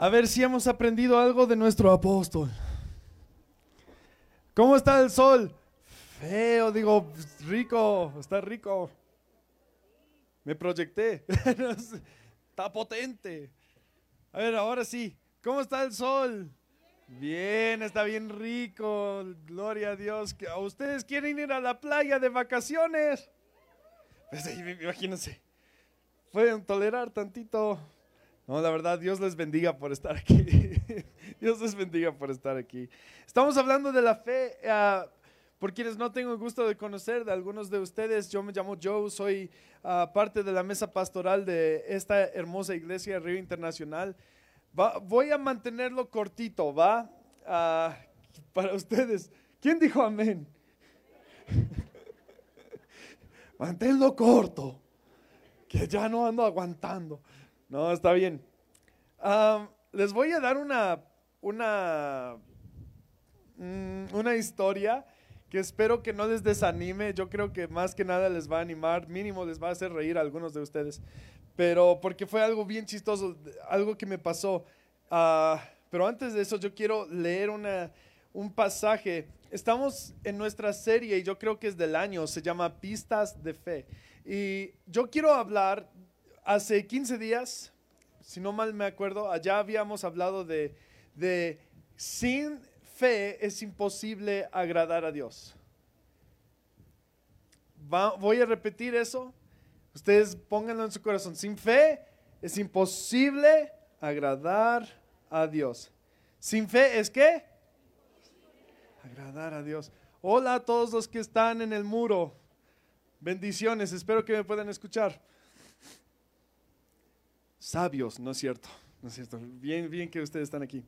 A ver si hemos aprendido algo de nuestro apóstol. ¿Cómo está el sol? Feo, digo, rico, está rico. Me proyecté. está potente. A ver, ahora sí. ¿Cómo está el sol? Bien, está bien rico. Gloria a Dios. ¿Ustedes quieren ir a la playa de vacaciones? Pues imagínense. Pueden tolerar tantito. No, la verdad, Dios les bendiga por estar aquí. Dios les bendiga por estar aquí. Estamos hablando de la fe. Uh, por quienes no tengo el gusto de conocer, de algunos de ustedes, yo me llamo Joe, soy ah, parte de la mesa pastoral de esta hermosa iglesia Río Internacional. voy a mantenerlo cortito, ¿va? Uh, para ustedes. ¿Quién dijo amén? Manténlo corto, que ya no ando aguantando. No, está bien. les voy a dar una, una, mm, una historia que espero que no les desanime. Yo creo que más que nada les va a animar, mínimo les va a hacer reír a algunos de ustedes. Pero porque fue algo bien chistoso, algo que me pasó. Ah, pero antes de eso, yo quiero leer una, un pasaje. Estamos en nuestra serie, y yo creo que es del año, se llama Pistas de Fe. Y yo quiero hablar, hace 15 días, si no mal me acuerdo, allá habíamos hablado de, de sin fe es imposible agradar a Dios. voy a repetir eso. Ustedes pónganlo en su corazón. Sin fe es imposible agradar a Dios. Sin fe es qué? Agradar a Dios. Hola a todos los que están en el muro. Bendiciones, espero que me puedan escuchar. Sabios, no es cierto, no es cierto. Bien, bien que ustedes están aquí.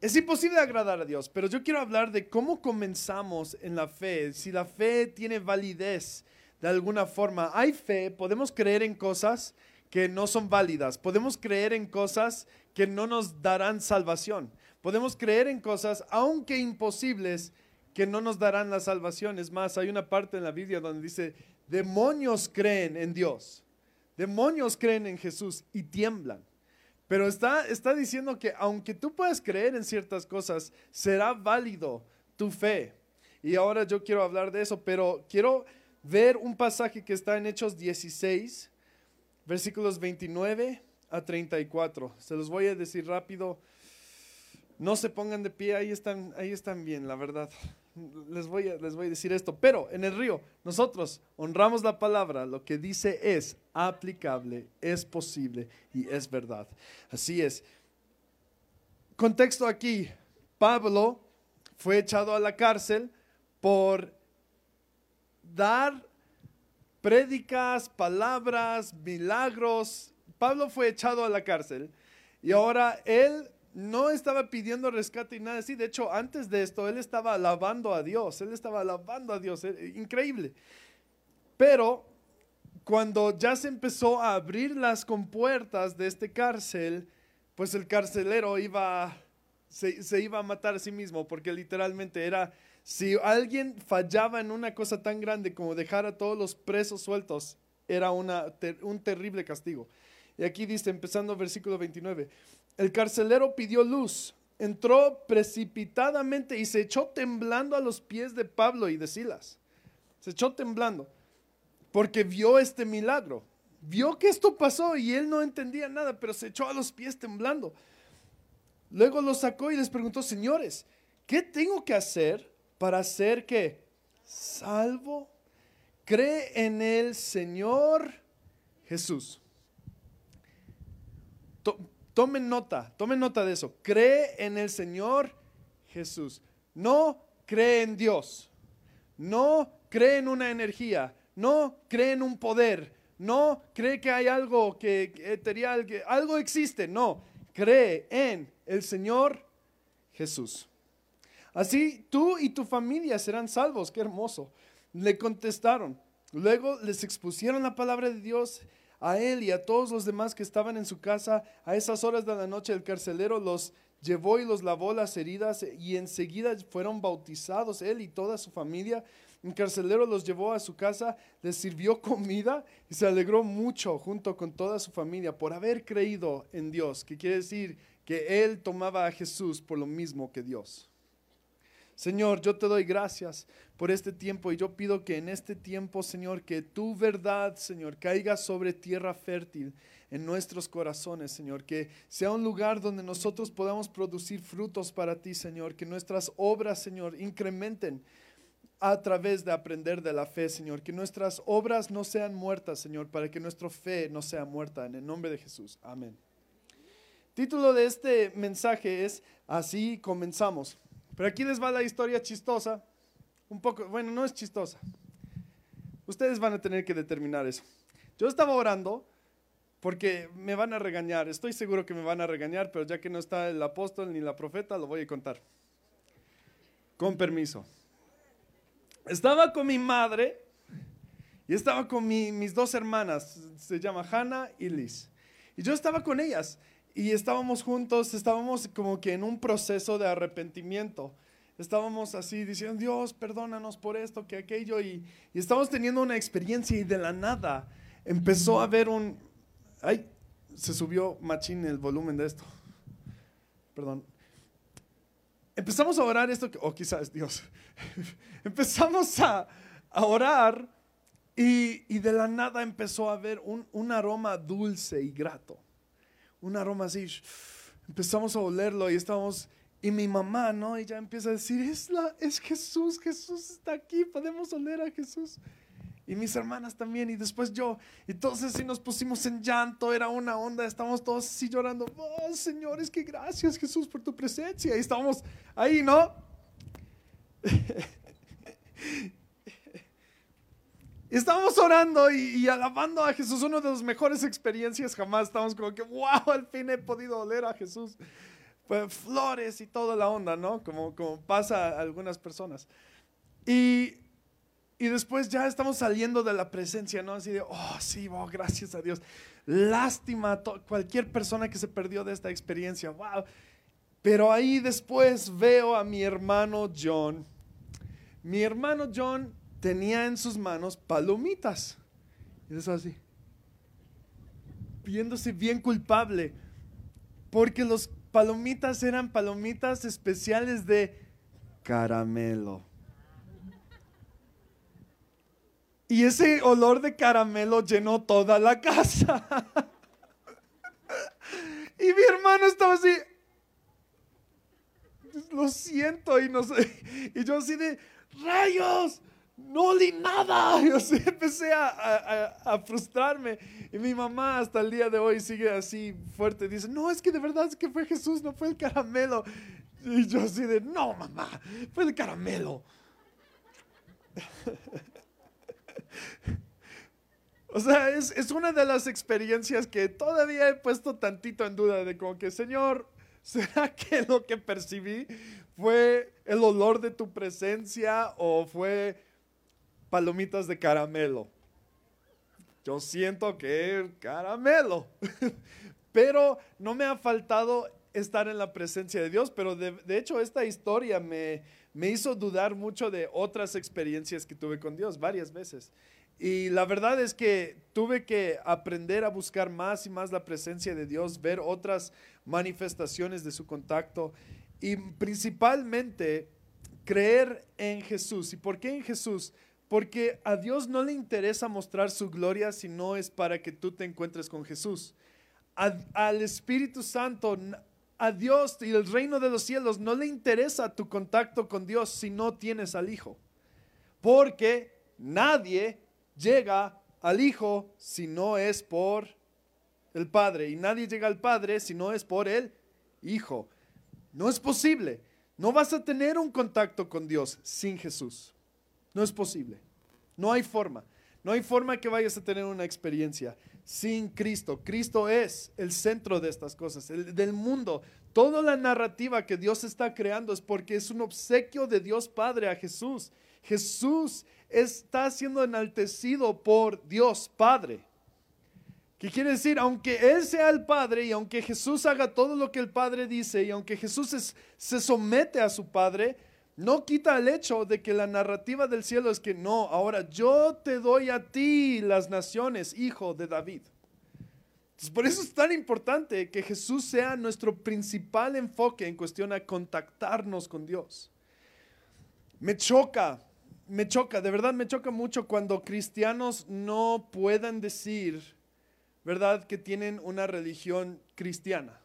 Es imposible agradar a Dios, pero yo quiero hablar de cómo comenzamos en la fe, si la fe tiene validez de alguna forma. Hay fe, podemos creer en cosas que no son válidas, podemos creer en cosas que no nos darán salvación, podemos creer en cosas, aunque imposibles, que no nos darán la salvación. Es más, hay una parte en la Biblia donde dice, demonios creen en Dios, demonios creen en Jesús y tiemblan. Pero está, está diciendo que aunque tú puedas creer en ciertas cosas, será válido tu fe. Y ahora yo quiero hablar de eso, pero quiero ver un pasaje que está en Hechos 16, versículos 29 a 34. Se los voy a decir rápido. No se pongan de pie, ahí están, ahí están bien, la verdad les voy, a, les voy a decir esto, pero en el río nosotros honramos la palabra, lo que dice es aplicable, es posible y es verdad. Así es. Contexto aquí, Pablo fue echado a la cárcel por dar prédicas, palabras, milagros. Pablo fue echado a la cárcel y ahora él no estaba pidiendo rescate y nada así. De hecho, antes de esto, él estaba alabando a Dios. Él estaba alabando a Dios. Eh, increíble. Pero cuando ya se empezó a abrir las compuertas de este cárcel, pues el carcelero iba, se, iba a matar a sí mismo, porque literalmente era, si alguien fallaba en una cosa tan grande como dejar a todos los presos sueltos, era una, un terrible castigo. Y aquí dice, empezando versículo 29, el carcelero pidió luz, entró precipitadamente y se echó temblando a los pies de Pablo y de Silas. Se echó temblando porque vio este milagro. Vio que esto pasó y él no entendía nada, pero se echó a los pies temblando. Luego los sacó y les preguntó, señores, ¿qué tengo que hacer para ser que salvo? Cree en el Señor Jesús Tomen nota, tomen nota de eso. Cree en el Señor Jesús. No cree en Dios. No cree en una energía. No cree en un poder. No cree que hay algo que que algo existe. No, cree en el Señor Jesús. Así tú y tu familia serán salvos. Qué hermoso. Le contestaron. Luego les expusieron la palabra de Dios a él y a todos los demás que estaban en su casa. A esas horas de la noche el carcelero los llevó y los lavó las heridas y enseguida fueron bautizados él y toda su familia. El carcelero los llevó a su casa, les sirvió comida y se alegró mucho junto con toda su familia por haber creído en Dios, que quiere decir que él tomaba a Jesús por lo mismo que Dios. Señor, yo te doy gracias por este tiempo y yo pido que en este tiempo, Señor, que tu verdad, Señor, caiga sobre tierra fértil en nuestros corazones, Señor, que sea un lugar donde nosotros podamos producir frutos para ti, Señor, que nuestras obras, Señor, incrementen a través de aprender de la fe, Señor, que nuestras obras no sean muertas, Señor, para que nuestra fe no sea muerta, en el nombre de Jesús. Amén. Título de este mensaje es Así comenzamos. Pero aquí les va la historia chistosa. Un poco, bueno, no es chistosa. Ustedes van a tener que determinar eso. Yo estaba orando porque me van a regañar. Estoy seguro que me van a regañar, pero ya que no está el apóstol ni la profeta, lo voy a contar. Con permiso. Estaba con mi madre y estaba con mis dos hermanas, se llama Hannah y Liz. Y yo estaba con ellas y estábamos juntos, estábamos como que en un proceso de arrepentimiento. Estábamos así diciendo, Dios, perdónanos por esto, que aquello, y, y estábamos teniendo una experiencia y de la nada empezó a haber un... Ay, se subió machín el volumen de esto. Perdón. Empezamos a orar esto, o quizás Dios. Empezamos a, a orar y, y, de la nada empezó a haber un, un aroma dulce y grato un aroma así. Empezamos a olerlo y estábamos, y mi mamá, ¿no? Ella empieza a decir, es, la, es Jesús, Jesús está aquí, podemos oler a Jesús. Y mis hermanas también, y después yo. Y todos así nos pusimos en llanto, era una onda, estábamos todos así llorando. Oh, Señor, es que gracias Jesús por tu presencia. Y estábamos ahí, ¿no? Estábamos orando y, alabando a Jesús, una de las mejores experiencias jamás. Estamos como que, wow, al fin he podido oler a Jesús. Pues, flores y toda la onda, ¿no? Como, como pasa a algunas personas. Y, y después ya estamos saliendo de la presencia, ¿no? Así de, oh, sí, oh, gracias a Dios. Lástima a cualquier persona que se perdió de esta experiencia, wow. Pero ahí después veo a mi hermano John. Mi hermano John tenía en sus manos palomitas. Y eso así. Viéndose bien culpable. Porque los palomitas eran palomitas especiales de caramelo. Y ese olor de caramelo llenó toda la casa. y mi hermano estaba así. Lo siento y no sé. Y yo así de rayos no li nada. Yo empecé a, frustrarme. Y mi mamá hasta el día de hoy sigue así fuerte. Dice, no, es que de verdad es que fue Jesús, no fue el caramelo. Y yo así de, no, mamá, fue el caramelo. o sea, es, es una de las experiencias que todavía he puesto tantito en duda de como que, Señor, ¿será que lo que percibí fue el olor de tu presencia o fue palomitas de caramelo. Yo siento que caramelo. pero no me ha faltado estar en la presencia de Dios, pero de, hecho esta historia me, me hizo dudar mucho de otras experiencias que tuve con Dios varias veces. Y la verdad es que tuve que aprender a buscar más y más la presencia de Dios, ver otras manifestaciones de su contacto y principalmente creer en Jesús. ¿Y por qué en Jesús? Porque a Dios no le interesa mostrar su gloria si no es para que tú te encuentres con Jesús. al Espíritu Santo, a Dios y el reino de los cielos no le interesa tu contacto con Dios si no tienes al Hijo. Porque nadie llega al Hijo si no es por el Padre. Y nadie llega al Padre si no es por el Hijo. No es posible. No vas a tener un contacto con Dios sin Jesús. No es posible. No hay forma. No hay forma que vayas a tener una experiencia sin Cristo. Cristo es el centro de estas cosas, el, del mundo. Toda la narrativa que Dios está creando es porque es un obsequio de Dios Padre a Jesús. Jesús está siendo enaltecido por Dios Padre. ¿Qué quiere decir? Aunque Él sea el Padre y aunque Jesús haga todo lo que el Padre dice y aunque Jesús se somete a su Padre, no quita el hecho de que la narrativa del cielo es que no, ahora yo te doy a ti las naciones, hijo de David. por eso es tan importante que Jesús sea nuestro principal enfoque en cuestión a contactarnos con Dios. Me choca, me choca, de verdad me choca mucho cuando cristianos no puedan decir, ¿verdad?, que tienen una religión cristiana.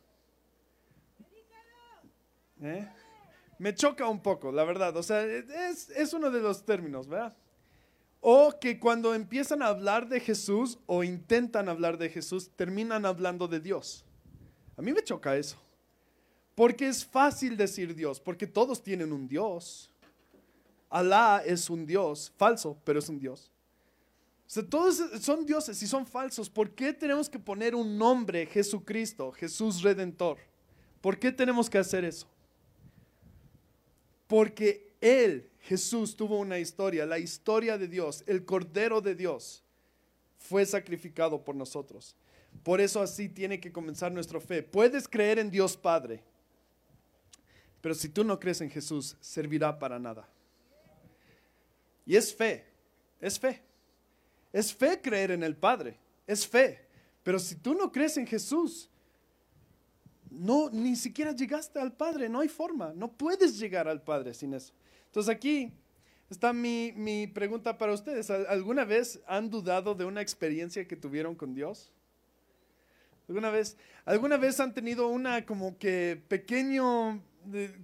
¿Eh? Me choca un poco, la verdad. O sea, es, es uno de los términos, ¿verdad? O que cuando empiezan a hablar de Jesús o intentan hablar de Jesús, terminan hablando de Dios. A mí me choca eso. Porque es fácil decir Dios, porque todos tienen un Dios. Alá es un Dios, falso, pero es un Dios. O sea, todos son dioses y son falsos. ¿Por qué tenemos que poner un nombre, Jesucristo, Jesús Redentor? ¿Por qué tenemos que hacer eso? Porque Él Jesús tuvo una historia, la historia de Dios, el Cordero de Dios fue sacrificado por nosotros. Por eso así tiene que comenzar nuestra fe. Puedes creer en Dios Padre, pero si tú no crees en Jesús, servirá para nada. Y es fe, es fe. Es fe creer en el Padre, es fe. Pero si tú no crees en Jesús, no, ni siquiera llegaste al Padre, no hay forma, no puedes llegar al Padre sin eso. Entonces aquí está mi, pregunta para ustedes. ¿Alguna vez han dudado de una experiencia que tuvieron con Dios? ¿Alguna vez, alguna vez han tenido una como que pequeño,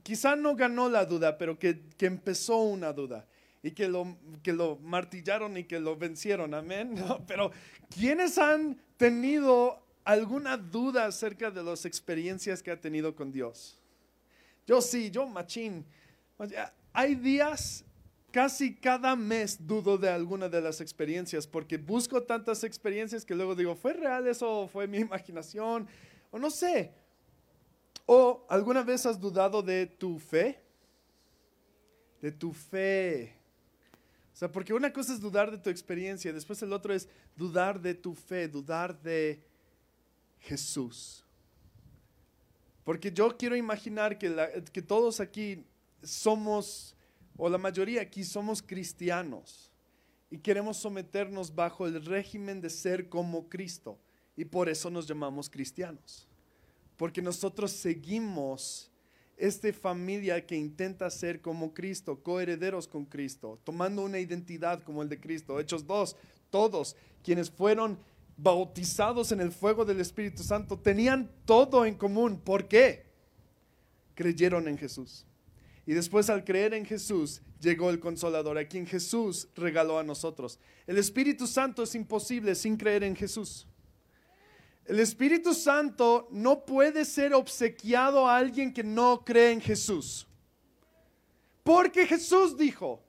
quizá no ganó la duda, pero que, empezó una duda y que lo, que lo martillaron y que lo vencieron, amén. pero ¿quiénes han tenido alguna duda acerca de las experiencias que ha tenido con Dios? Yo sí, yo machín hay días, casi cada mes dudo de alguna de las experiencias, porque busco tantas experiencias que luego digo, ¿fue real eso o fue mi imaginación? O no sé. ¿O alguna vez has dudado de tu fe? De tu fe. O sea, porque una cosa es dudar de tu experiencia, después el otro es dudar de tu fe, dudar de Jesús. Porque yo quiero imaginar que, todos aquí somos, o la mayoría aquí somos cristianos y queremos someternos bajo el régimen de ser como Cristo. Y por eso nos llamamos cristianos. Porque nosotros seguimos esta familia que intenta ser como Cristo, coherederos con Cristo, tomando una identidad como el de Cristo. Hechos 2, todos quienes fueron bautizados en el fuego del Espíritu Santo tenían todo en común. ¿Por qué? Creyeron en Jesús. Y después al creer en Jesús llegó el consolador, a quien Jesús regaló a nosotros. El Espíritu Santo es imposible sin creer en Jesús. El Espíritu Santo no puede ser obsequiado a alguien que no cree en Jesús. Porque Jesús dijo,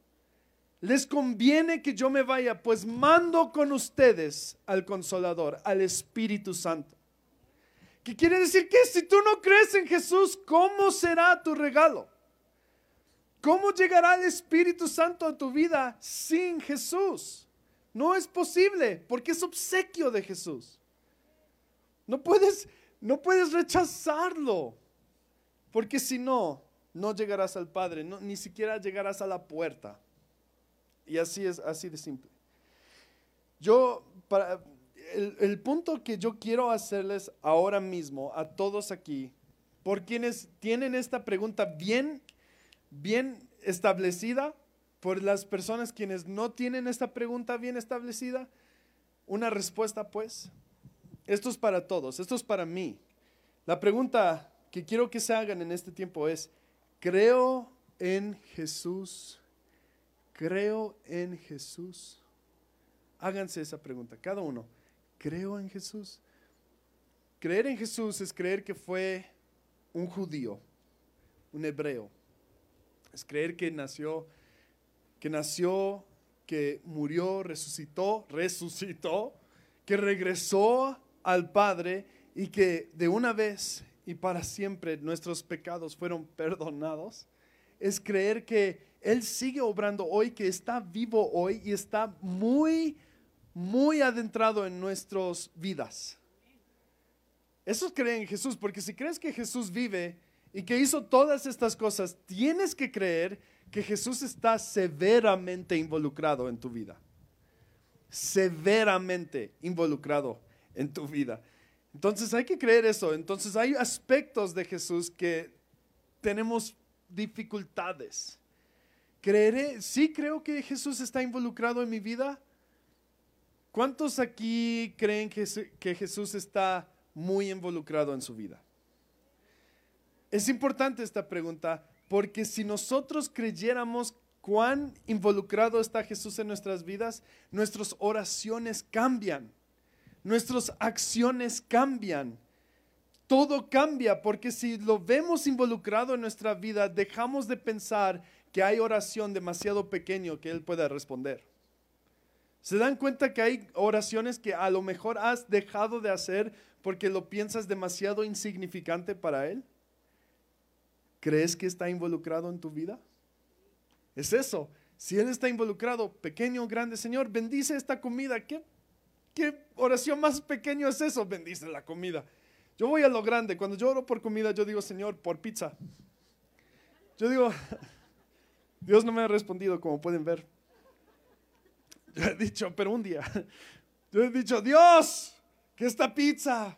les conviene que yo me vaya, pues mando con ustedes al consolador, al Espíritu Santo. ¿Qué quiere decir que si tú no crees en Jesús, ¿cómo será tu regalo? ¿Cómo llegará el Espíritu Santo a tu vida sin Jesús? No es posible porque es obsequio de Jesús. No puedes, no puedes rechazarlo porque si no, no llegarás al Padre, ni siquiera llegarás a la puerta. Y así es, así de simple. Yo, para, el, punto que yo quiero hacerles ahora mismo a todos aquí, por quienes tienen esta pregunta bien bien establecida por las personas quienes no tienen esta pregunta bien establecida? Una respuesta pues. Esto es para todos, esto es para mí. La pregunta que quiero que se hagan en este tiempo es, ¿creo en Jesús? ¿Creo en Jesús? Háganse esa pregunta, cada uno. ¿Creo en Jesús? Creer en Jesús es creer que fue un judío, un hebreo, es creer que nació, que nació, que murió, resucitó, resucitó, que regresó al Padre y que de una vez y para siempre nuestros pecados fueron perdonados. Es creer que Él sigue obrando hoy, que está vivo hoy y está muy, muy adentrado en nuestras vidas. Eso es creer en Jesús, porque si crees que Jesús vive, y que hizo todas estas cosas, tienes que creer que Jesús está severamente involucrado en tu vida. Severamente involucrado en tu vida. Entonces hay que creer eso. Entonces hay aspectos de Jesús que tenemos dificultades. Creeré, sí creo que Jesús está involucrado en mi vida. ¿Cuántos aquí creen que, Jesús está muy involucrado en su vida? Es importante esta pregunta porque si nosotros creyéramos cuán involucrado está Jesús en nuestras vidas, nuestras oraciones cambian, nuestras acciones cambian. Todo cambia porque si lo vemos involucrado en nuestra vida, dejamos de pensar que hay oración demasiado pequeño que Él pueda responder. ¿Se dan cuenta que hay oraciones que a lo mejor has dejado de hacer porque lo piensas demasiado insignificante para Él? ¿Crees que está involucrado en tu vida? Es eso. Si Él está involucrado, pequeño grande, Señor, bendice esta comida. ¿Qué, ¿Qué oración más pequeño es eso? Bendice la comida. Yo voy a lo grande. Cuando yo oro por comida, yo digo, Señor, por pizza. Yo digo, Dios no me ha respondido, como pueden ver. Yo he dicho, pero un día, yo he dicho, Dios, que esta pizza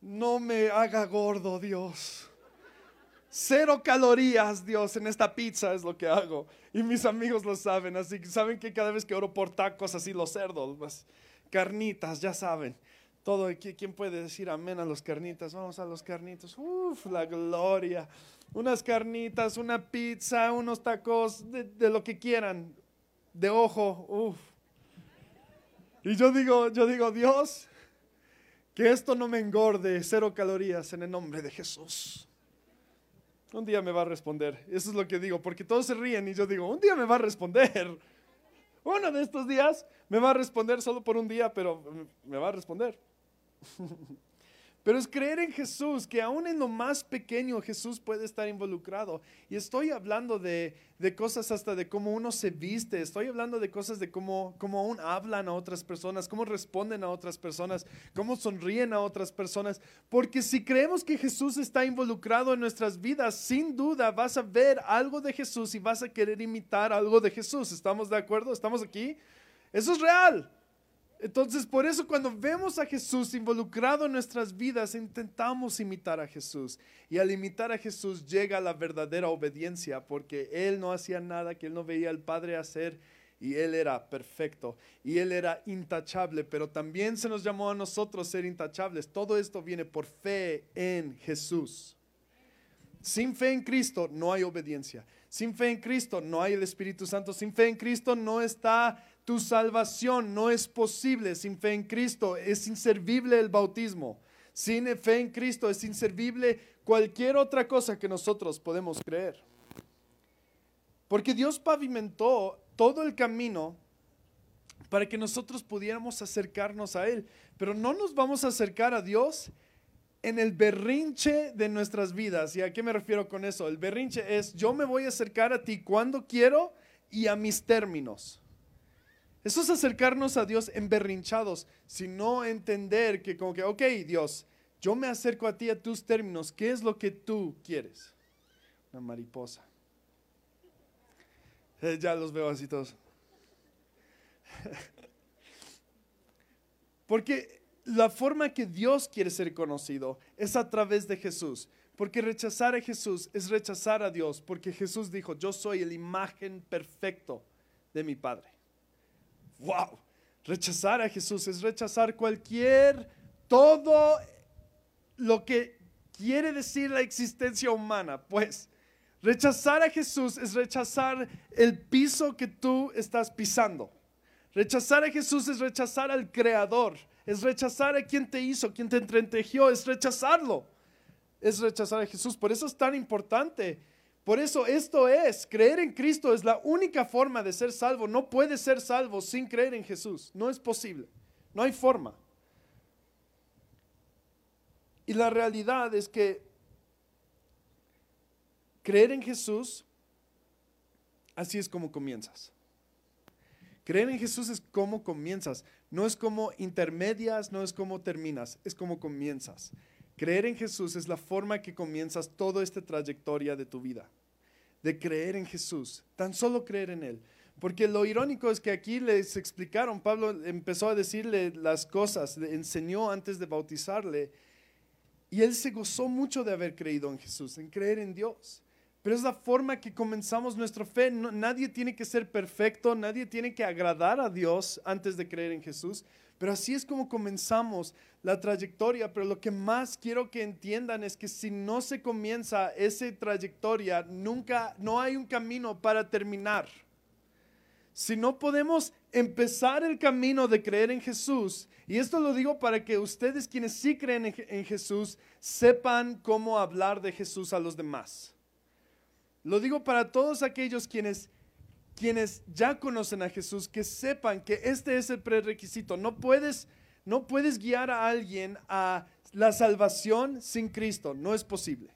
no me haga gordo, Dios. Cero calorías, Dios, en esta pizza es lo que hago. Y mis amigos lo saben, así que saben que cada vez que oro por tacos, así los cerdos, las carnitas, ya saben. Todo, ¿quién puede decir amén a los carnitas? Vamos a los carnitos. Uf, la gloria. Unas carnitas, una pizza, unos tacos, de, lo que quieran. De ojo, uf. Y yo digo, yo digo, Dios, que esto no me engorde, cero calorías en el nombre de Jesús. Un día me va a responder. Eso es lo que digo, porque todos se ríen y yo digo, un día me va a responder. Uno de estos días me va a responder solo por un día, pero me va a responder. Pero es creer en Jesús, que aún en lo más pequeño Jesús puede estar involucrado. Y estoy hablando de, cosas hasta de cómo uno se viste, estoy hablando de cosas de cómo, cómo aún hablan a otras personas, cómo responden a otras personas, cómo sonríen a otras personas. Porque si creemos que Jesús está involucrado en nuestras vidas, sin duda vas a ver algo de Jesús y vas a querer imitar algo de Jesús. ¿Estamos de acuerdo? ¿Estamos aquí? Eso es real. Entonces, por eso cuando vemos a Jesús involucrado en nuestras vidas, intentamos imitar a Jesús. Y al imitar a Jesús llega la verdadera obediencia, porque Él no hacía nada que Él no veía al Padre hacer y Él era perfecto y Él era intachable, pero también se nos llamó a nosotros ser intachables. Todo esto viene por fe en Jesús. Sin fe en Cristo no hay obediencia. Sin fe en Cristo no hay el Espíritu Santo. Sin fe en Cristo no está tu salvación no es posible sin fe en Cristo. Es inservible el bautismo. Sin fe en Cristo es inservible cualquier otra cosa que nosotros podemos creer. Porque Dios pavimentó todo el camino para que nosotros pudiéramos acercarnos a Él. Pero no nos vamos a acercar a Dios en el berrinche de nuestras vidas. ¿Y a qué me refiero con eso? El berrinche es yo me voy a acercar a ti cuando quiero y a mis términos. Eso es acercarnos a Dios emberrinchados, sino entender que como que, ok, Dios, yo me acerco a ti a tus términos, ¿qué es lo que tú quieres? Una mariposa. Eh, ya los veo así todos. Porque la forma que Dios quiere ser conocido es a través de Jesús. Porque rechazar a Jesús es rechazar a Dios. Porque Jesús dijo, yo soy el imagen perfecto de mi Padre wow, rechazar a Jesús es rechazar cualquier, todo lo que quiere decir la existencia humana. Pues rechazar a Jesús es rechazar el piso que tú estás pisando. Rechazar a Jesús es rechazar al Creador, es rechazar a quien te hizo, quien te entretejió, es rechazarlo. Es rechazar a Jesús. Por eso es tan importante por eso esto es, creer en Cristo es la única forma de ser salvo. No puede ser salvo sin creer en Jesús. No es posible. No hay forma. Y la realidad es que creer en Jesús, así es como comienzas. Creer en Jesús es como comienzas. No es como intermedias, no es como terminas, es como comienzas. Creer en Jesús es la forma que comienzas toda esta trayectoria de tu vida. De creer en Jesús, tan solo creer en Él. Porque lo irónico es que aquí les explicaron, Pablo empezó a decirle las cosas, le enseñó antes de bautizarle, y él se gozó mucho de haber creído en Jesús, en creer en Dios. Pero es la forma que comenzamos nuestra fe. nadie tiene que ser perfecto, nadie tiene que agradar a Dios antes de creer en Jesús. Pero así es como comenzamos la trayectoria. Pero lo que más quiero que entiendan es que si no se comienza esa trayectoria, nunca, no hay un camino para terminar. Si no podemos empezar el camino de creer en Jesús, y esto lo digo para que ustedes quienes sí creen en Jesús sepan cómo hablar de Jesús a los demás. Lo digo para todos aquellos quienes, quienes ya conocen a Jesús, que sepan que este es el prerequisito. No puedes, no puedes guiar a alguien a la salvación sin Cristo. No es posible.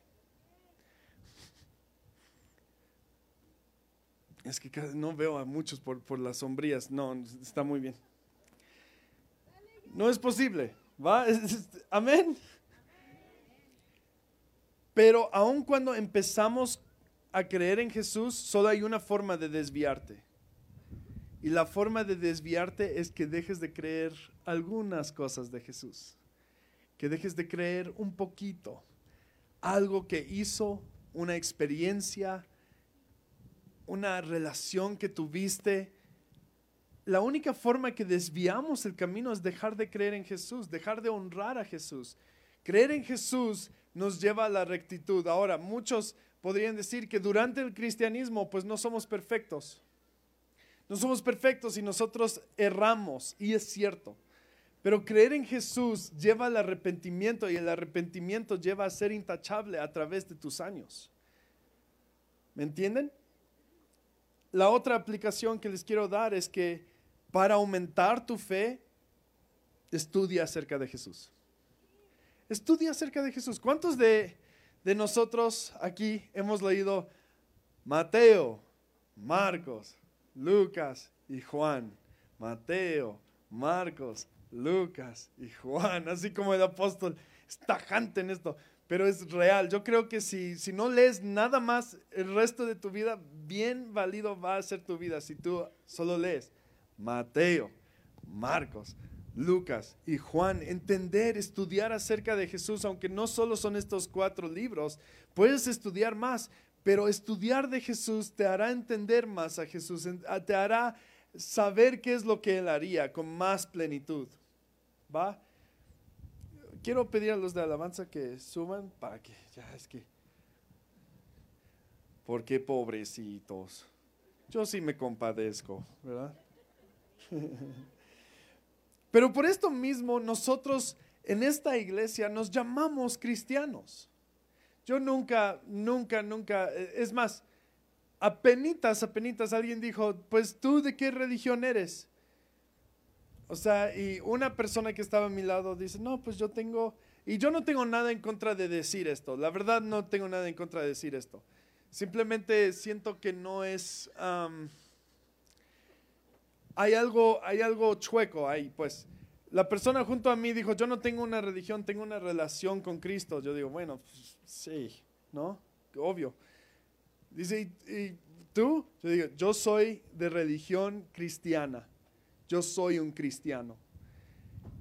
Es que no veo a muchos por, por las sombrías. No, está muy bien. No es posible. ¿Va? Amén. Pero aun cuando empezamos a creer en Jesús, solo hay una forma de desviarte. Y la forma de desviarte es que dejes de creer algunas cosas de Jesús. Que dejes de creer un poquito. Algo que hizo, una experiencia, una relación que tuviste. La única forma que desviamos el camino es dejar de creer en Jesús, dejar de honrar a Jesús. Creer en Jesús nos lleva a la rectitud. Ahora, muchos podrían decir que durante el cristianismo pues no somos perfectos. No somos perfectos y nosotros erramos, y es cierto. Pero creer en Jesús lleva al arrepentimiento y el arrepentimiento lleva a ser intachable a través de tus años. ¿Me entienden? La otra aplicación que les quiero dar es que para aumentar tu fe, estudia acerca de Jesús. Estudia acerca de Jesús. ¿Cuántos de, de nosotros aquí hemos leído Mateo, Marcos, Lucas y Juan. Mateo, Marcos, Lucas y Juan. Así como el apóstol es tajante en esto, pero es real. Yo creo que si, si no lees nada más el resto de tu vida, bien válido va a ser tu vida si tú solo lees Mateo, Marcos, Lucas y Juan, entender, estudiar acerca de Jesús, aunque no solo son estos cuatro libros, puedes estudiar más, pero estudiar de Jesús te hará entender más a Jesús, te hará saber qué es lo que Él haría con más plenitud. ¿Va? Quiero pedir a los de alabanza que suban para que, ya es que, porque pobrecitos. Yo sí me compadezco, ¿verdad? Pero por esto mismo nosotros en esta iglesia nos llamamos cristianos. Yo nunca, nunca, nunca, eh, es más, apenitas, apenitas alguien dijo, pues tú de qué religión eres. O sea, y una persona que estaba a mi lado dice, no, pues yo tengo, y yo no tengo nada en contra de decir esto, la verdad no tengo nada en contra de decir esto. Simplemente siento que no es hay algo, hay algo chueco ahí, pues. La persona junto a mí dijo, yo no tengo una religión, tengo una relación con Cristo. Yo digo, bueno, sí, ¿no? Obvio. Dice, ¿y, tú? Yo digo, yo soy de religión cristiana. Yo soy un cristiano.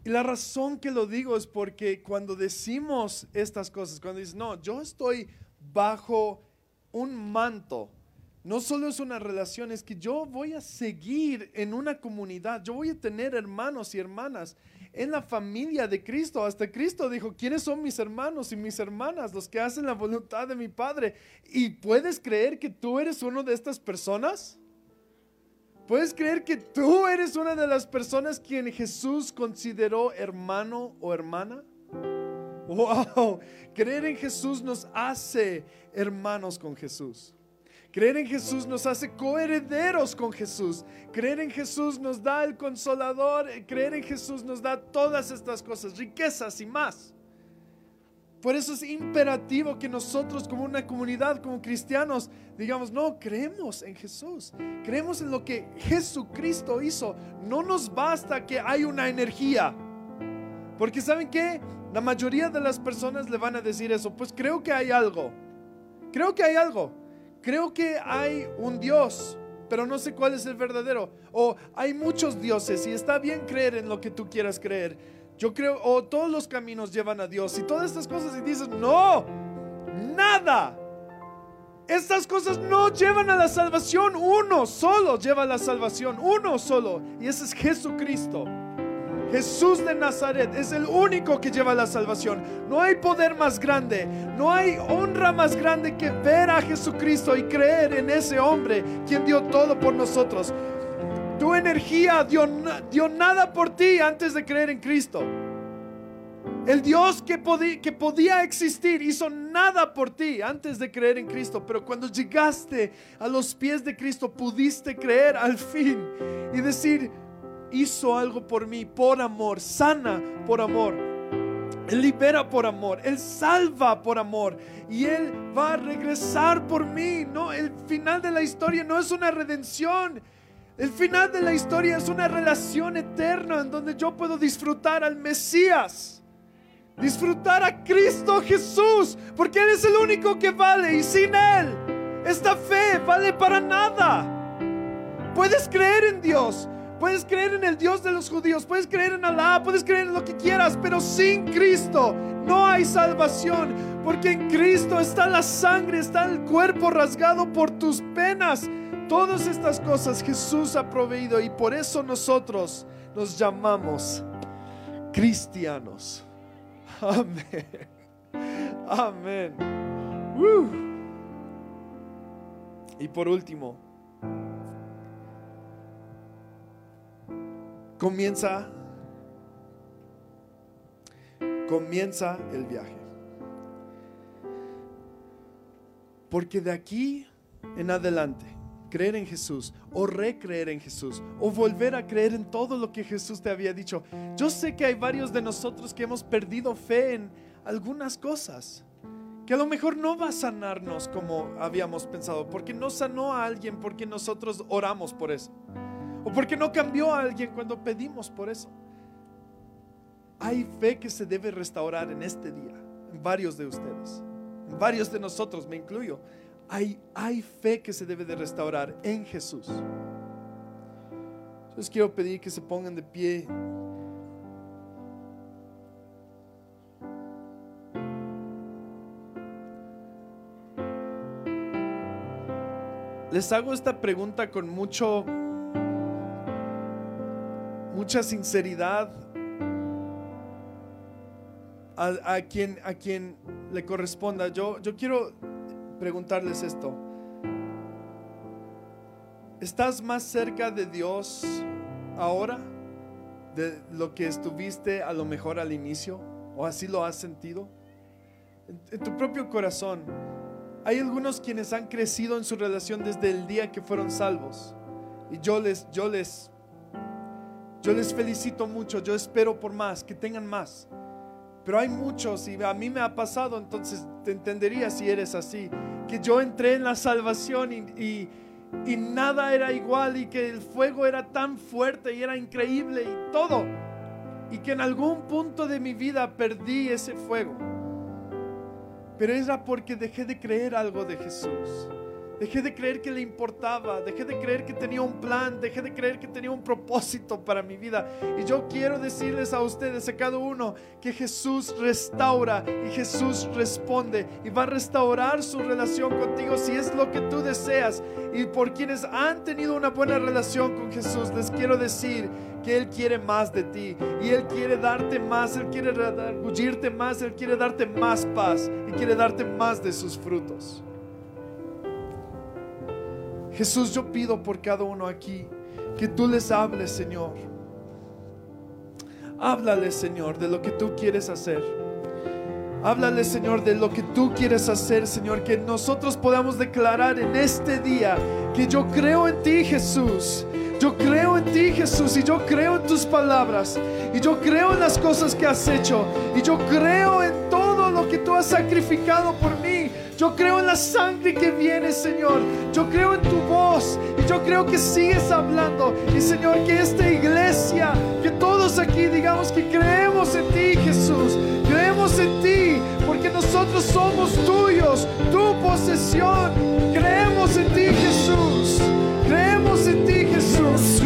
Y la razón que lo digo es porque cuando decimos estas cosas, cuando dices, no, yo estoy bajo un manto no solo es una relación, es que yo voy a seguir en una comunidad, yo voy a tener hermanos y hermanas en la familia de Cristo. Hasta Cristo dijo, ¿quiénes son mis hermanos y mis hermanas? Los que hacen la voluntad de mi Padre. ¿Y puedes creer que tú eres uno de estas personas? ¿Puedes creer que tú eres una de las personas quien Jesús consideró hermano o hermana? Wow, creer en Jesús nos hace hermanos con Jesús. Creer en Jesús nos hace coherederos con Jesús. Creer en Jesús nos da el consolador. Creer en Jesús nos da todas estas cosas, riquezas y más. Por eso es imperativo que nosotros como una comunidad, como cristianos, digamos, no, creemos en Jesús. Creemos en lo que Jesucristo hizo. No nos basta que hay una energía. Porque ¿saben qué? La mayoría de las personas le van a decir eso. Pues creo que hay algo. Creo que hay algo creo que hay un Dios, pero no sé cuál es el verdadero. O hay muchos dioses y está bien creer en lo que tú quieras creer. Yo creo, o todos los caminos llevan a Dios y todas estas cosas y dices, no, nada. Estas cosas no llevan a la salvación. Uno solo lleva a la salvación. Uno solo. Y ese es Jesucristo. Jesús de Nazaret es el único que lleva la salvación. No hay poder más grande, no hay honra más grande que ver a Jesucristo y creer en ese hombre quien dio todo por nosotros. Tu energía dio, dio nada por ti antes de creer en Cristo. El Dios que, que podía existir hizo nada por ti antes de creer en Cristo, pero cuando llegaste a los pies de Cristo pudiste creer al fin y decir, hizo algo por mí, por amor, sana por amor. Él libera por amor, Él salva por amor y Él va a regresar por mí. No, el final de la historia no es una redención. El final de la historia es una relación eterna en donde yo puedo disfrutar al Mesías. Disfrutar a Cristo Jesús, porque Él es el único que vale y sin Él esta fe vale para nada. Puedes creer en Dios, Puedes creer en el Dios de los judíos, puedes creer en Alá, puedes creer en lo que quieras, pero sin Cristo no hay salvación, porque en Cristo está la sangre, está el cuerpo rasgado por tus penas. Todas estas cosas Jesús ha proveído y por eso nosotros nos llamamos cristianos. Amén. Amén. Y por último, comienza comienza el viaje. Porque de aquí en adelante, creer en Jesús o recreer en Jesús o volver a creer en todo lo que Jesús te había dicho. Yo sé que hay varios de nosotros que hemos perdido fe en algunas cosas. Que a lo mejor no va a sanarnos como habíamos pensado, porque no sanó a alguien porque nosotros oramos por eso. ¿O porque no cambió a alguien cuando pedimos por eso? Hay fe que se debe restaurar en este día, en varios de ustedes, en varios de nosotros, me incluyo. Hay, hay fe que se debe de restaurar en Jesús. Entonces quiero pedir que se pongan de pie. Les hago esta pregunta con mucho mucha sinceridad a, quien, a quien le corresponda. Yo, yo quiero preguntarles esto. ¿Estás más cerca de Dios ahora de lo que estuviste a lo mejor al inicio? ¿O así lo has sentido? En, en tu propio corazón. Hay algunos quienes han crecido en su relación desde el día que fueron salvos. Y yo les, yo les yo les felicito mucho, yo espero por más, que tengan más. Pero hay muchos, y a mí me ha pasado, entonces te entendería si eres así, que yo entré en la salvación y, y, nada era igual y que el fuego era tan fuerte y era increíble y todo. Y que en algún punto de mi vida perdí ese fuego. Pero era porque dejé de creer algo de Jesús. Dejé de creer que le importaba, dejé de creer que tenía un plan, dejé de creer que tenía un propósito para mi vida. Y yo quiero decirles a ustedes, a cada uno, que Jesús restaura y Jesús responde y va a restaurar su relación contigo si es lo que tú deseas. Y por quienes han tenido una buena relación con Jesús, les quiero decir que Él quiere más de ti y Él quiere darte más, Él quiere redargullirte más, Él quiere darte más paz y quiere darte más de sus frutos. Jesús, yo pido por cada uno aquí que tú les hables, Señor. Háblale, Señor, de lo que tú quieres hacer. Háblale, Señor, de lo que tú quieres hacer, Señor. Que nosotros podamos declarar en este día que yo creo en ti, Jesús. Yo creo en ti, Jesús, y yo creo en tus palabras. Y yo creo en las cosas que has hecho. Y yo creo en todo lo que tú has sacrificado por. Yo creo en la sangre que viene, Señor. Yo creo en tu voz y yo creo que sigues hablando. Y Señor, que esta iglesia, que todos aquí digamos que creemos en ti, Jesús. Creemos en ti porque nosotros somos tuyos, tu posesión. Creemos en ti, Jesús. Creemos en ti, Jesús.